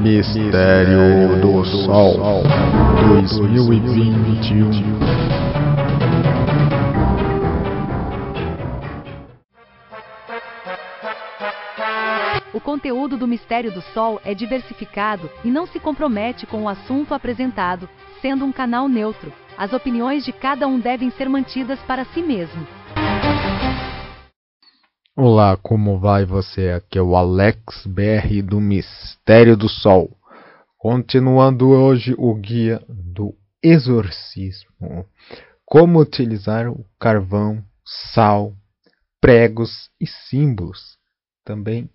Mistério do Sol 2021 O conteúdo do Mistério do Sol é diversificado e não se compromete com o assunto apresentado, sendo um canal neutro. As opiniões de cada um devem ser mantidas para si mesmo. Olá, como vai você? Aqui é o Alex BR do Mistério do Sol. Continuando hoje o guia do exorcismo. Como utilizar o carvão, sal, pregos e símbolos. Também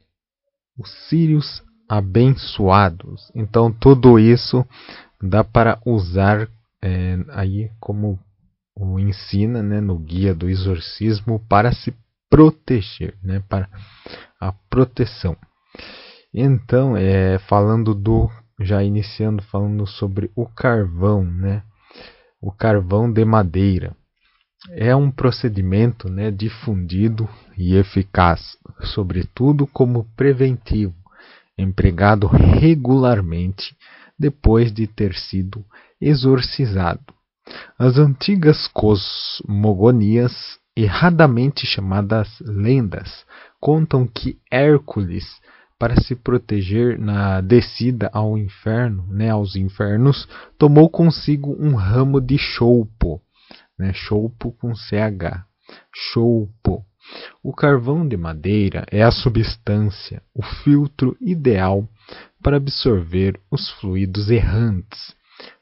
os círios abençoados. Então tudo isso dá para usar é, aí como o ensina né, no guia do exorcismo para se proteger, né, para a proteção. Então, é, falando do, já iniciando falando sobre o carvão, né, o carvão de madeira é um procedimento né, difundido e eficaz, sobretudo como preventivo, empregado regularmente depois de ter sido exorcizado. As antigas cosmogonias erradamente chamadas lendas, contam que Hércules, para se proteger na descida ao inferno, né, aos infernos, tomou consigo um ramo de choupo, né, choupo com CH, choupo. O carvão de madeira é a substância, o filtro ideal para absorver os fluidos errantes.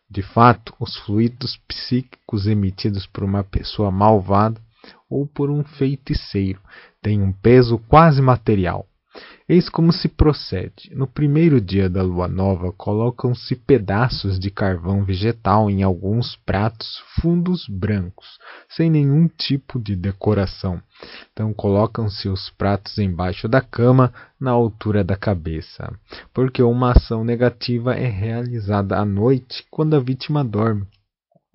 De fato, os fluidos psíquicos emitidos por uma pessoa malvada ou por um feiticeiro têm um peso quase material. Eis como se procede. No primeiro dia da lua nova, colocam-se pedaços de carvão vegetal em alguns pratos fundos brancos, sem nenhum tipo de decoração. Então, colocam-se os pratos embaixo da cama, na altura da cabeça, porque uma ação negativa é realizada à noite, quando a vítima dorme.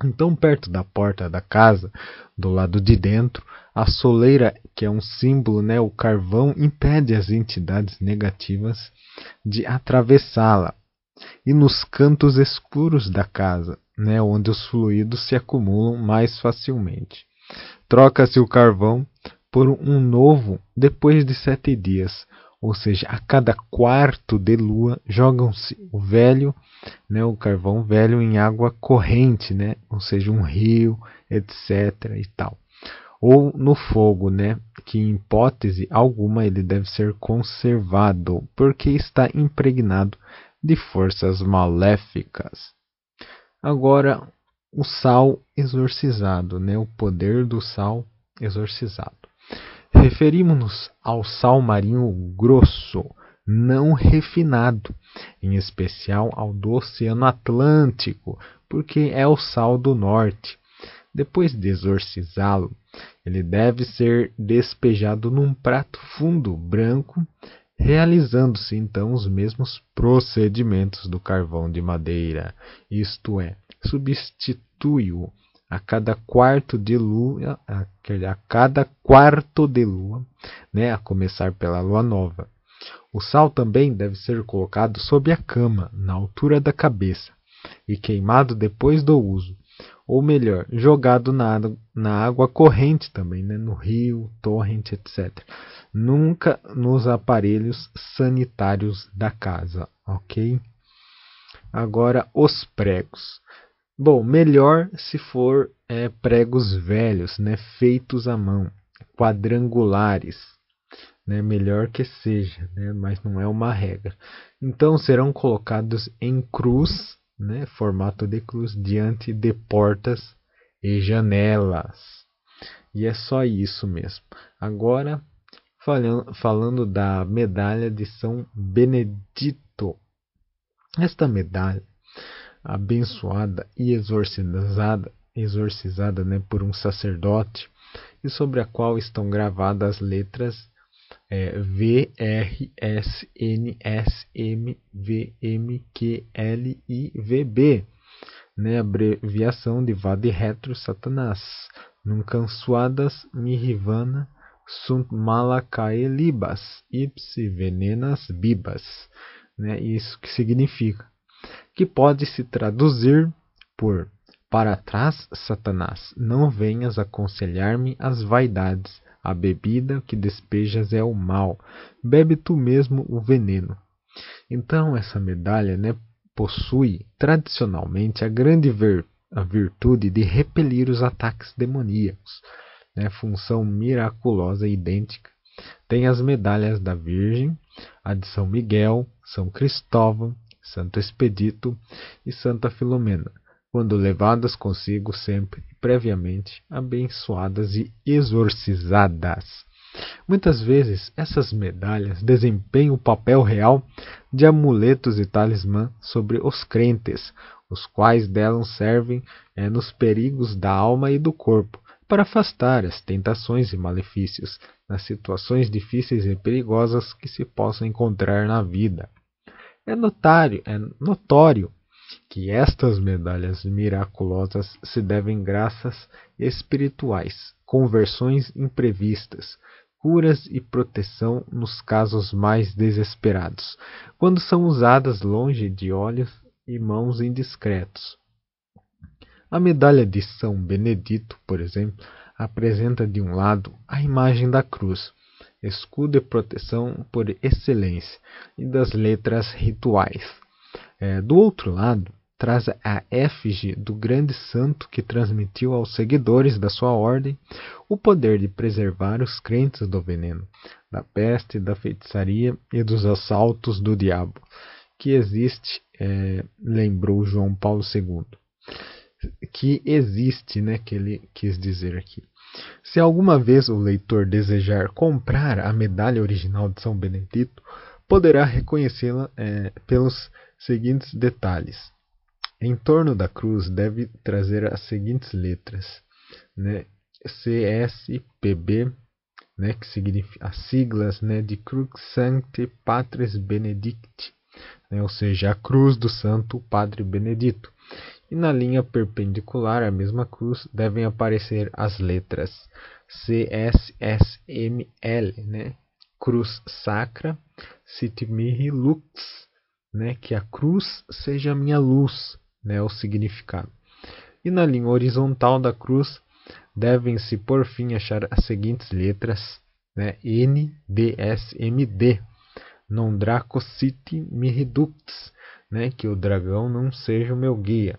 Então, perto da porta da casa, do lado de dentro, a soleira, que é um símbolo, né, o carvão, impede as entidades negativas de atravessá-la. E nos cantos escuros da casa, né, onde os fluidos se acumulam mais facilmente. Troca-se o carvão por um novo depois de sete dias, ou seja, a cada quarto de lua jogam-se o velho, né, o carvão velho em água corrente, né, ou seja, um rio, etc. e tal. Ou no fogo, né, que em hipótese alguma ele deve ser conservado, porque está impregnado de forças maléficas. Agora, o sal exorcizado, né, o poder do sal exorcizado. Referimos-nos ao sal marinho grosso, não refinado, em especial ao do Oceano Atlântico, porque é o sal do norte. Depois de exorcizá-lo, ele deve ser despejado num prato fundo branco, realizando-se então os mesmos procedimentos do carvão de madeira, isto é, substitui-o a cada quarto de lua, a, a cada quarto de lua, né, a começar pela lua nova. O sal também deve ser colocado sob a cama, na altura da cabeça, e queimado depois do uso, ou melhor, jogado na, na água corrente também, né, no rio, torrente, etc. Nunca nos aparelhos sanitários da casa, ok? Agora, os pregos. Bom, melhor se for é, pregos velhos, né, feitos à mão, quadrangulares, né, melhor que seja, né, mas não é uma regra. Então serão colocados em cruz, né, formato de cruz, diante de portas e janelas. E é só isso mesmo. Agora, falando, falando da medalha de São Benedito. Esta medalha abençoada e exorcizada, exorcizada né, por um sacerdote, e sobre a qual estão gravadas as letras é, V, R, S, N, S, M, V, M, Q, L, I, V, B, né, abreviação de Vade Retro Satanás, Nuncansuadas Mirivana Sunt Malakae Libas, Ipsi Venenas Bibas né? Isso que significa que pode se traduzir por para trás, Satanás, não venhas aconselhar-me as vaidades. A bebida que despejas é o mal. Bebe tu mesmo o veneno. Então, essa medalha né, possui tradicionalmente a grande a virtude de repelir os ataques demoníacos, né, função miraculosa e idêntica. Tem as medalhas da Virgem, a de São Miguel, São Cristóvão, Santo Expedito e Santa Filomena quando levadas consigo sempre previamente abençoadas e exorcizadas. Muitas vezes essas medalhas desempenham o papel real de amuletos e talismã sobre os crentes, os quais delas servem é, nos perigos da alma e do corpo, para afastar as tentações e malefícios nas situações difíceis e perigosas que se possam encontrar na vida. É notário, é notório que estas medalhas miraculosas se devem graças espirituais, conversões imprevistas, curas e proteção nos casos mais desesperados, quando são usadas longe de olhos e mãos indiscretos. A medalha de São Benedito, por exemplo, apresenta de um lado a imagem da cruz, escudo e proteção por excelência, e das letras rituais. É, do outro lado, traz a efígie do grande santo que transmitiu aos seguidores da sua ordem o poder de preservar os crentes do veneno, da peste, da feitiçaria e dos assaltos do diabo, que existe, é, lembrou João Paulo II. Que existe, né, que ele quis dizer aqui. Se alguma vez o leitor desejar comprar a medalha original de São Benedito, poderá reconhecê-la é, pelos seguintes detalhes. Em torno da cruz deve trazer as seguintes letras, né? CSPB, né, que significa as siglas, né, de Crux Sancti Patris Benedicti, né, ou seja, a cruz do Santo Padre Benedito. E na linha perpendicular à mesma cruz devem aparecer as letras CSSML, né, Cruz Sacra Sit Mihi Lux, né, que a cruz seja a minha luz, né, o significado. E na linha horizontal da cruz devem-se por fim achar as seguintes letras, né, N, D, S, M, D. Non draco citi mi redux, né, que o dragão não seja o meu guia.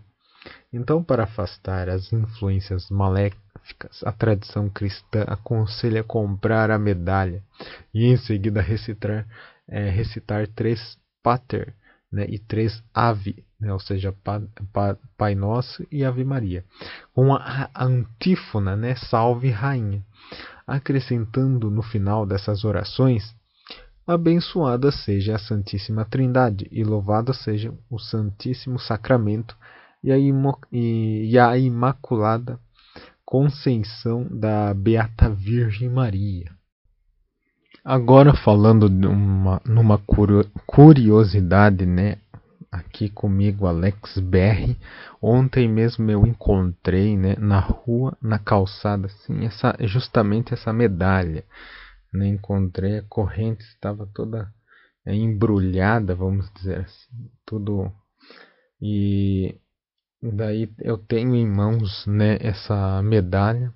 Então, para afastar as influências maléficas, a tradição cristã aconselha comprar a medalha e em seguida recitar, é, recitar três pater, né, e três ave, né, ou seja, pa, pa, Pai Nosso e Ave Maria, com a, antífona, né, Salve Rainha, acrescentando no final dessas orações Abençoada seja a Santíssima Trindade e louvado seja o Santíssimo Sacramento e a, e, a Imaculada Conceição da Beata Virgem Maria. Agora falando de uma, numa curiosidade, né? Aqui comigo, Alex BR. Ontem mesmo eu encontrei, né, na rua, na calçada, assim, essa, justamente essa medalha. Né? Encontrei a corrente, estava toda é, embrulhada, vamos dizer assim, tudo. E daí eu tenho em mãos, né, essa medalha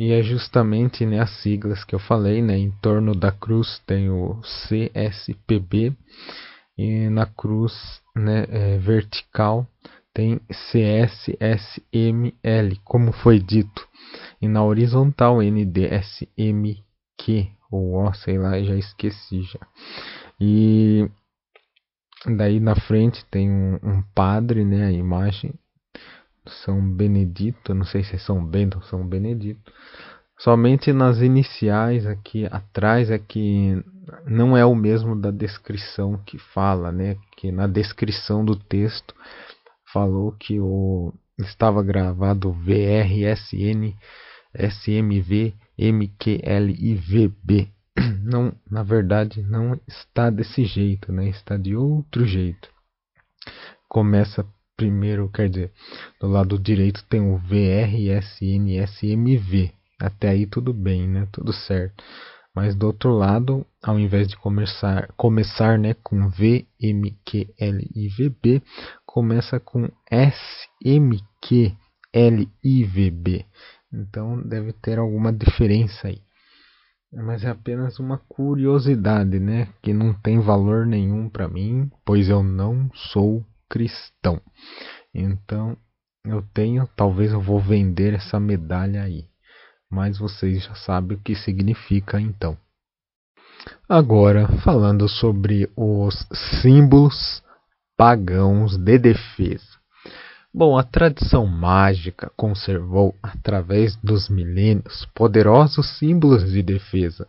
e é justamente né, as siglas que eu falei, né? Em torno da cruz tem o CSPB e na cruz né, é, vertical tem CSSML, como foi dito. E na horizontal NDSMQ ou O, sei lá, já esqueci já. E daí na frente tem um, um padre, né, a imagem são Benedito, não sei se é São Bento ou São Benedito. Somente nas iniciais aqui atrás é que não é o mesmo da descrição que fala, né? Que na descrição do texto falou que o estava gravado VRSN SMV MQLIVB. Não, na verdade, não está desse jeito, né? Está de outro jeito. Começa primeiro, quer dizer, do lado direito tem o VRSNSMV. Até aí tudo bem, né? Tudo certo. Mas do outro lado, ao invés de começar, começar né, com V, M, Q, L, I, V, B, começa com S, M, Q, L, I, V, B. Então deve ter alguma diferença aí. Mas é apenas uma curiosidade, né? Que não tem valor nenhum para mim, pois eu não sou cristão. Então eu tenho, talvez eu vou vender essa medalha aí mas vocês já sabem o que significa então. Agora, falando sobre os símbolos pagãos de defesa. Bom, a tradição mágica conservou, através dos milênios, poderosos símbolos de defesa.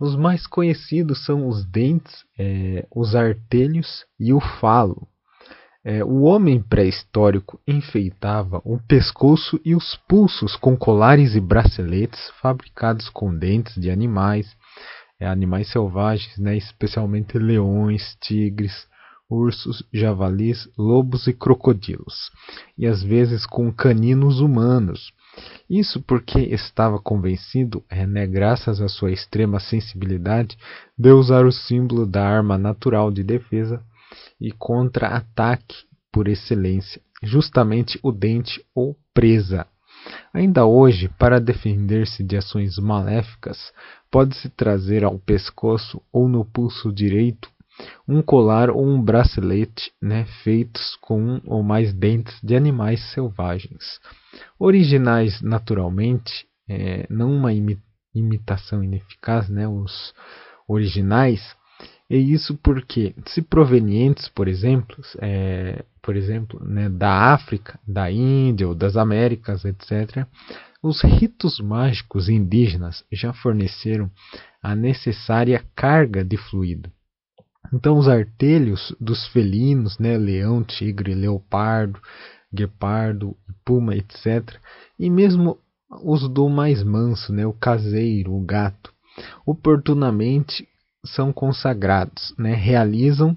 Os mais conhecidos são os dentes, é, os artelhos e o falo. É, o homem pré-histórico enfeitava o pescoço e os pulsos com colares e braceletes fabricados com dentes de animais, é, animais selvagens, né, especialmente leões, tigres, ursos, javalis, lobos e crocodilos, e às vezes com caninos humanos. Isso porque estava convencido, é, né, graças à sua extrema sensibilidade, de usar o símbolo da arma natural de defesa e contra-ataque por excelência, justamente o dente ou presa. Ainda hoje, para defender-se de ações maléficas, pode-se trazer ao pescoço ou no pulso direito um colar ou um bracelete né, feitos com um ou mais dentes de animais selvagens. Originais naturalmente, é, não uma imitação ineficaz, né, os originais, e isso porque, se provenientes, por exemplo, é, por exemplo né, da África, da Índia ou das Américas, etc., os ritos mágicos indígenas já forneceram a necessária carga de fluido. Então, os artelhos dos felinos, né, leão, tigre, leopardo, guepardo, puma, etc., e mesmo os do mais manso, né, o caseiro, o gato, oportunamente são consagrados, né, realizam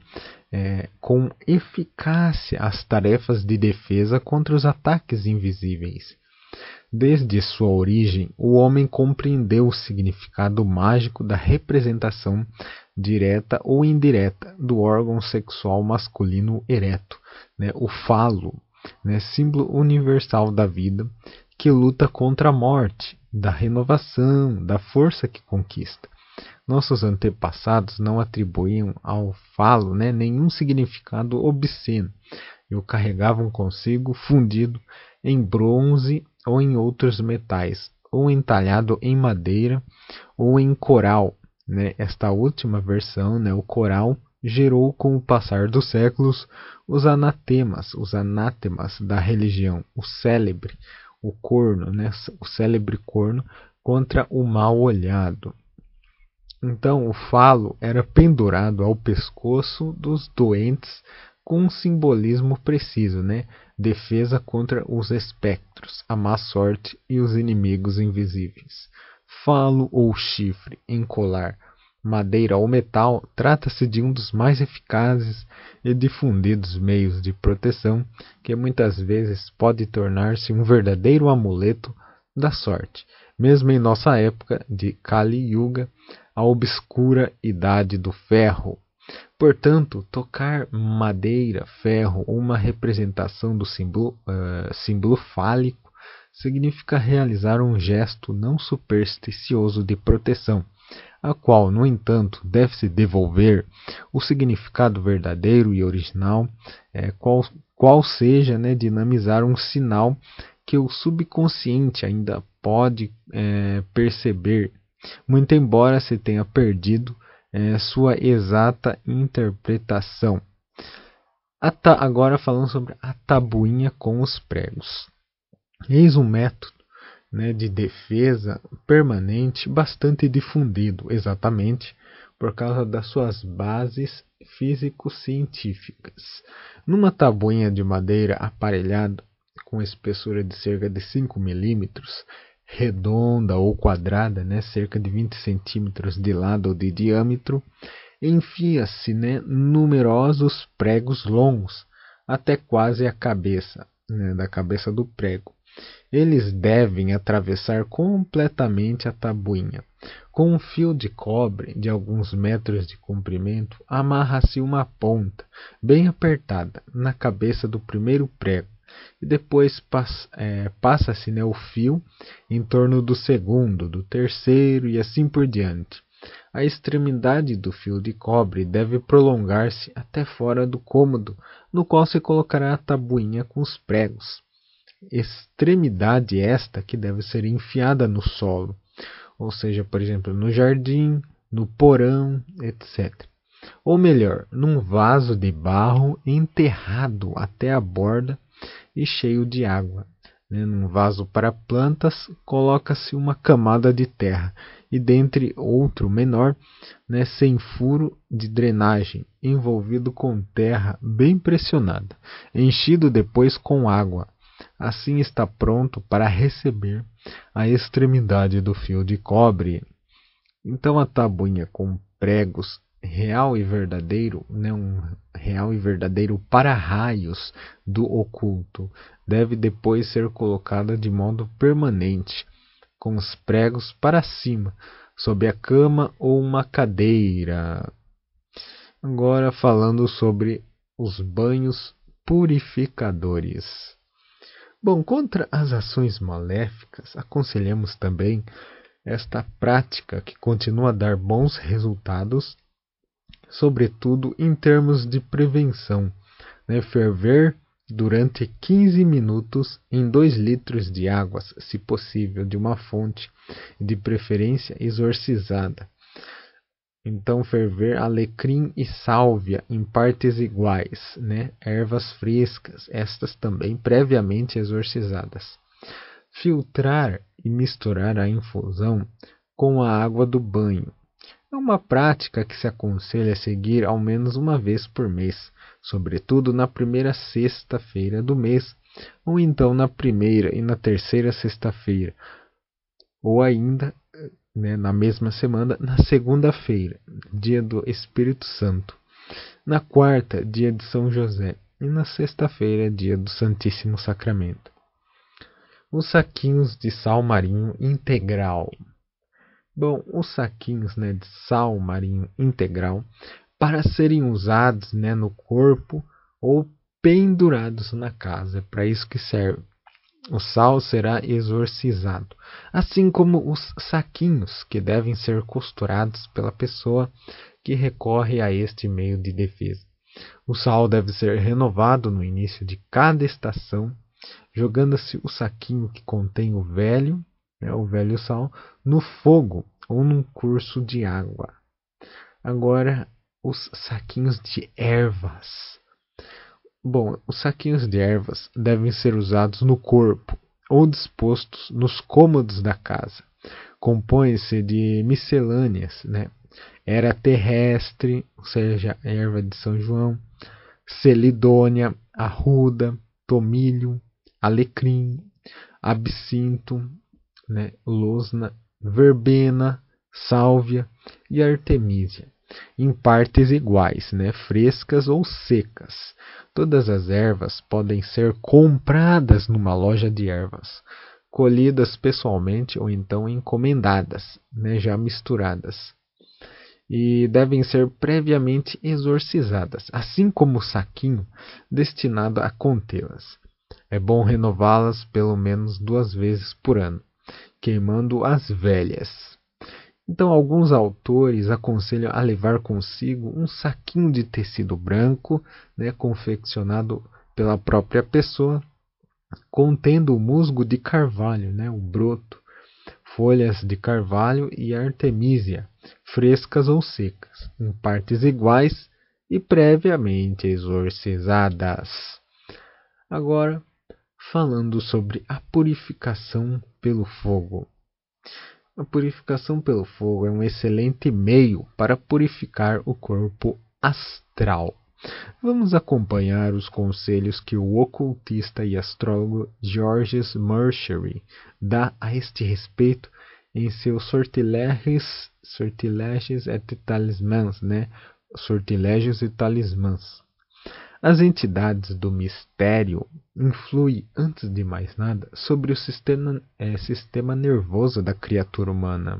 é, com eficácia as tarefas de defesa contra os ataques invisíveis. Desde sua origem, o homem compreendeu o significado mágico da representação direta ou indireta do órgão sexual masculino ereto, né, o falo, né, símbolo universal da vida que luta contra a morte, da renovação, da força que conquista. Nossos antepassados não atribuíam ao falo né, nenhum significado obsceno e o carregavam consigo fundido em bronze ou em outros metais, ou entalhado em madeira ou em coral. Né? Esta última versão, né, o coral, gerou com o passar dos séculos os anatemas, os anátemas da religião, o célebre, o corno, né, o célebre corno contra o mal olhado. Então o falo era pendurado ao pescoço dos doentes com um simbolismo preciso, né? Defesa contra os espectros, a má sorte e os inimigos invisíveis. Falo ou chifre em colar, madeira ou metal, trata-se de um dos mais eficazes e difundidos meios de proteção que muitas vezes pode tornar-se um verdadeiro amuleto da sorte, mesmo em nossa época de Kali Yuga, a obscura idade do ferro. Portanto, tocar madeira, ferro ou uma representação do símbolo, uh, símbolo fálico significa realizar um gesto não supersticioso de proteção, a qual, no entanto, deve-se devolver o significado verdadeiro e original, é, qual, qual seja né, dinamizar um sinal que o subconsciente ainda pode é, perceber muito embora se tenha perdido é, sua exata interpretação. agora falando sobre a tabuinha com os pregos. Eis um método né, de defesa permanente bastante difundido, exatamente por causa das suas bases físico-científicas. Numa tabuinha de madeira aparelhada com espessura de cerca de 5 milímetros, redonda ou quadrada, né, cerca de 20 centímetros de lado ou de diâmetro, enfia-se né, numerosos pregos longos até quase a cabeça, né, da cabeça do prego. eles devem atravessar completamente a tabuinha. Com um fio de cobre de alguns metros de comprimento, amarra-se uma ponta, bem apertada, na cabeça do primeiro prego, e depois é, passa-se né, o fio em torno do segundo, do terceiro e assim por diante. A extremidade do fio de cobre deve prolongar-se até fora do cômodo, no qual se colocará a tabuinha com os pregos extremidade esta que deve ser enfiada no solo, ou seja, por exemplo, no jardim, no porão, etc. Ou melhor, num vaso de barro enterrado até a borda e cheio de água. Né? Num vaso para plantas, coloca-se uma camada de terra e, dentre outro menor, né, sem furo de drenagem, envolvido com terra bem pressionada, enchido depois com água, assim está pronto para receber a extremidade do fio de cobre. Então a tabuinha com pregos real e verdadeiro, né, um real e verdadeiro para-raios do oculto, deve depois ser colocada de modo permanente, com os pregos para cima, sob a cama ou uma cadeira. Agora falando sobre os banhos purificadores. Bom, contra as ações maléficas, aconselhamos também esta prática que continua a dar bons resultados, sobretudo em termos de prevenção. Né? Ferver durante 15 minutos em 2 litros de água, se possível, de uma fonte, de preferência exorcizada. Então ferver alecrim e sálvia em partes iguais, né? Ervas frescas, estas também previamente exorcizadas. Filtrar e misturar a infusão com a água do banho. É uma prática que se aconselha a seguir ao menos uma vez por mês, sobretudo na primeira sexta-feira do mês, ou então na primeira e na terceira sexta-feira, ou ainda né, na mesma semana, na segunda-feira, dia do Espírito Santo, na quarta, dia de São José, e na sexta-feira, dia do Santíssimo Sacramento. Os saquinhos de sal marinho integral. Bom, os saquinhos né, de sal marinho integral, para serem usados né, no corpo ou pendurados na casa, é para isso que serve o sal será exorcizado, assim como os saquinhos que devem ser costurados pela pessoa que recorre a este meio de defesa. O sal deve ser renovado no início de cada estação, jogando-se o saquinho que contém o velho, né, o velho sal, no fogo ou num curso de água. Agora, os saquinhos de ervas Bom, os saquinhos de ervas devem ser usados no corpo ou dispostos nos cômodos da casa. Compõe-se de miscelâneas, né? Era terrestre, ou seja, erva de São João, celidônia, arruda, tomilho, alecrim, absinto, né? losna, verbena, sálvia e artemisia em partes iguais, né, frescas ou secas. Todas as ervas podem ser compradas numa loja de ervas, colhidas pessoalmente ou então encomendadas, né, já misturadas. E devem ser previamente exorcizadas, assim como o saquinho destinado a contê-las. É bom renová-las pelo menos duas vezes por ano, queimando as velhas. Então, alguns autores aconselham a levar consigo um saquinho de tecido branco, né, confeccionado pela própria pessoa, contendo o musgo de carvalho, né, o broto, folhas de carvalho e artemisia, frescas ou secas, em partes iguais e previamente exorcizadas. Agora, falando sobre a purificação pelo fogo. A purificação pelo fogo é um excelente meio para purificar o corpo astral. Vamos acompanhar os conselhos que o ocultista e astrólogo Georges Mercury dá a este respeito em seus sortilégios, sortilégios et talismãs, né? Sortilégios e talismãs. As entidades do mistério influem, antes de mais nada, sobre o sistema, é, sistema nervoso da criatura humana.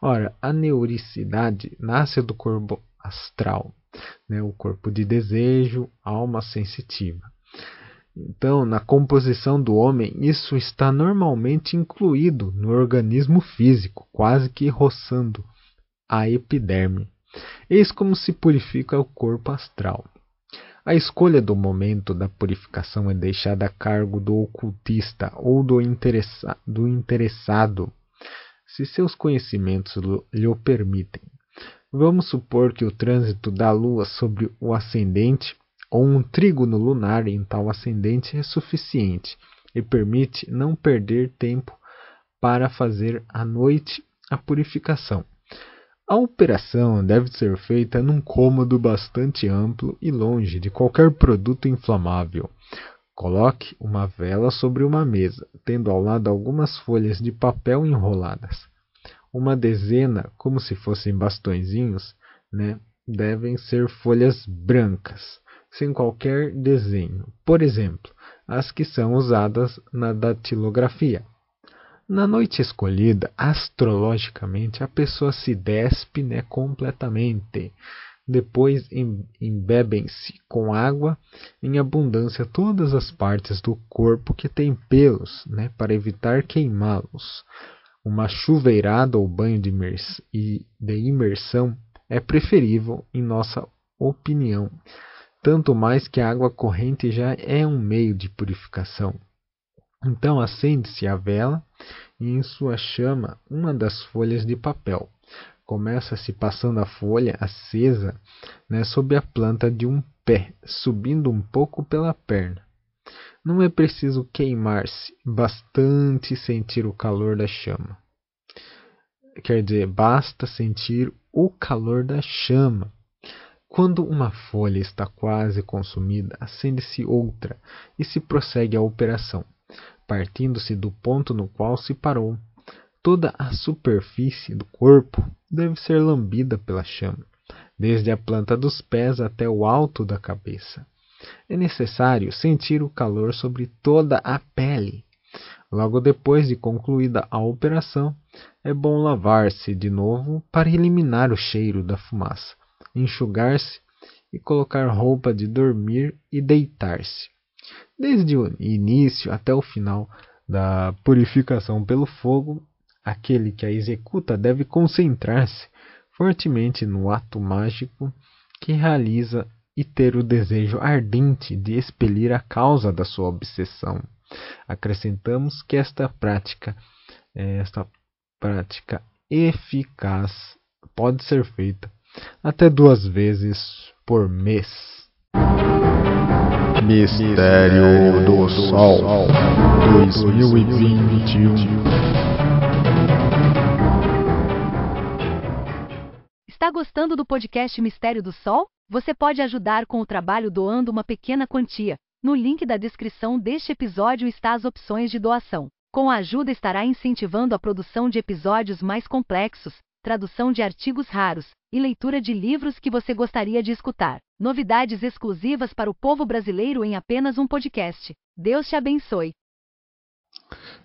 Ora, a neuricidade nasce do corpo astral, né, o corpo de desejo, alma sensitiva. Então, na composição do homem, isso está normalmente incluído no organismo físico, quase que roçando a epiderme. Eis como se purifica o corpo astral. A escolha do momento da purificação é deixada a cargo do ocultista ou do, interessa do interessado, se seus conhecimentos lhe o permitem. Vamos supor que o trânsito da Lua sobre o ascendente ou um trígono lunar em tal ascendente é suficiente e permite não perder tempo para fazer à noite a purificação. A operação deve ser feita num cômodo bastante amplo e longe de qualquer produto inflamável. Coloque uma vela sobre uma mesa, tendo ao lado algumas folhas de papel enroladas. Uma dezena, como se fossem bastõezinhos, né, devem ser folhas brancas sem qualquer desenho, por exemplo, as que são usadas na datilografia. Na noite escolhida, astrologicamente, a pessoa se despe né, completamente. Depois embebem-se com água em abundância todas as partes do corpo que têm pelos, né, para evitar queimá-los. Uma chuveirada ou banho de, de imersão é preferível, em nossa opinião, tanto mais que a água corrente já é um meio de purificação. Então acende-se a vela e em sua chama uma das folhas de papel. Começa-se passando a folha acesa né, sob a planta de um pé, subindo um pouco pela perna. Não é preciso queimar-se, bastante sentir o calor da chama. Quer dizer, basta sentir o calor da chama quando uma folha está quase consumida, acende-se outra e se prossegue a operação, partindo-se do ponto no qual se parou. Toda a superfície do corpo deve ser lambida pela chama, desde a planta dos pés até o alto da cabeça. É necessário sentir o calor sobre toda a pele. Logo depois de concluída a operação, é bom lavar-se de novo para eliminar o cheiro da fumaça enxugar-se e colocar roupa de dormir e deitar-se. Desde o início até o final da purificação pelo fogo, aquele que a executa deve concentrar-se fortemente no ato mágico que realiza e ter o desejo ardente de expelir a causa da sua obsessão. Acrescentamos que esta prática, esta prática eficaz, pode ser feita até duas vezes por mês. Mistério do Sol 2021 Está gostando do podcast Mistério do Sol? Você pode ajudar com o trabalho doando uma pequena quantia. No link da descrição deste episódio está as opções de doação. Com a ajuda estará incentivando a produção de episódios mais complexos, tradução de artigos raros e leitura de livros que você gostaria de escutar. Novidades exclusivas para o povo brasileiro em apenas um podcast. Deus te abençoe.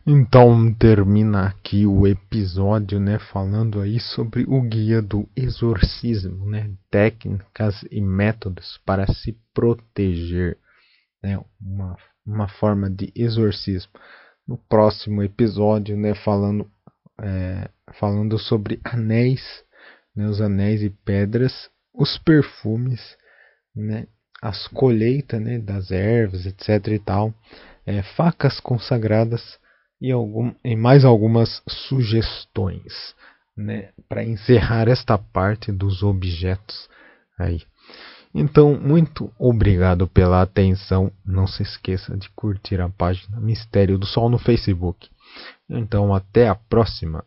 Então termina aqui o episódio, né, falando aí sobre o guia do exorcismo, né, técnicas e métodos para se proteger, né, uma, uma forma de exorcismo. No próximo episódio, né, falando é, falando sobre anéis, né, os anéis e pedras, os perfumes, né, as colheitas né, das ervas, etc. e tal, é, facas consagradas e, algum, e mais algumas sugestões né, para encerrar esta parte dos objetos aí. Então, muito obrigado pela atenção. Não se esqueça de curtir a página Mistério do Sol no Facebook. Então, até a próxima.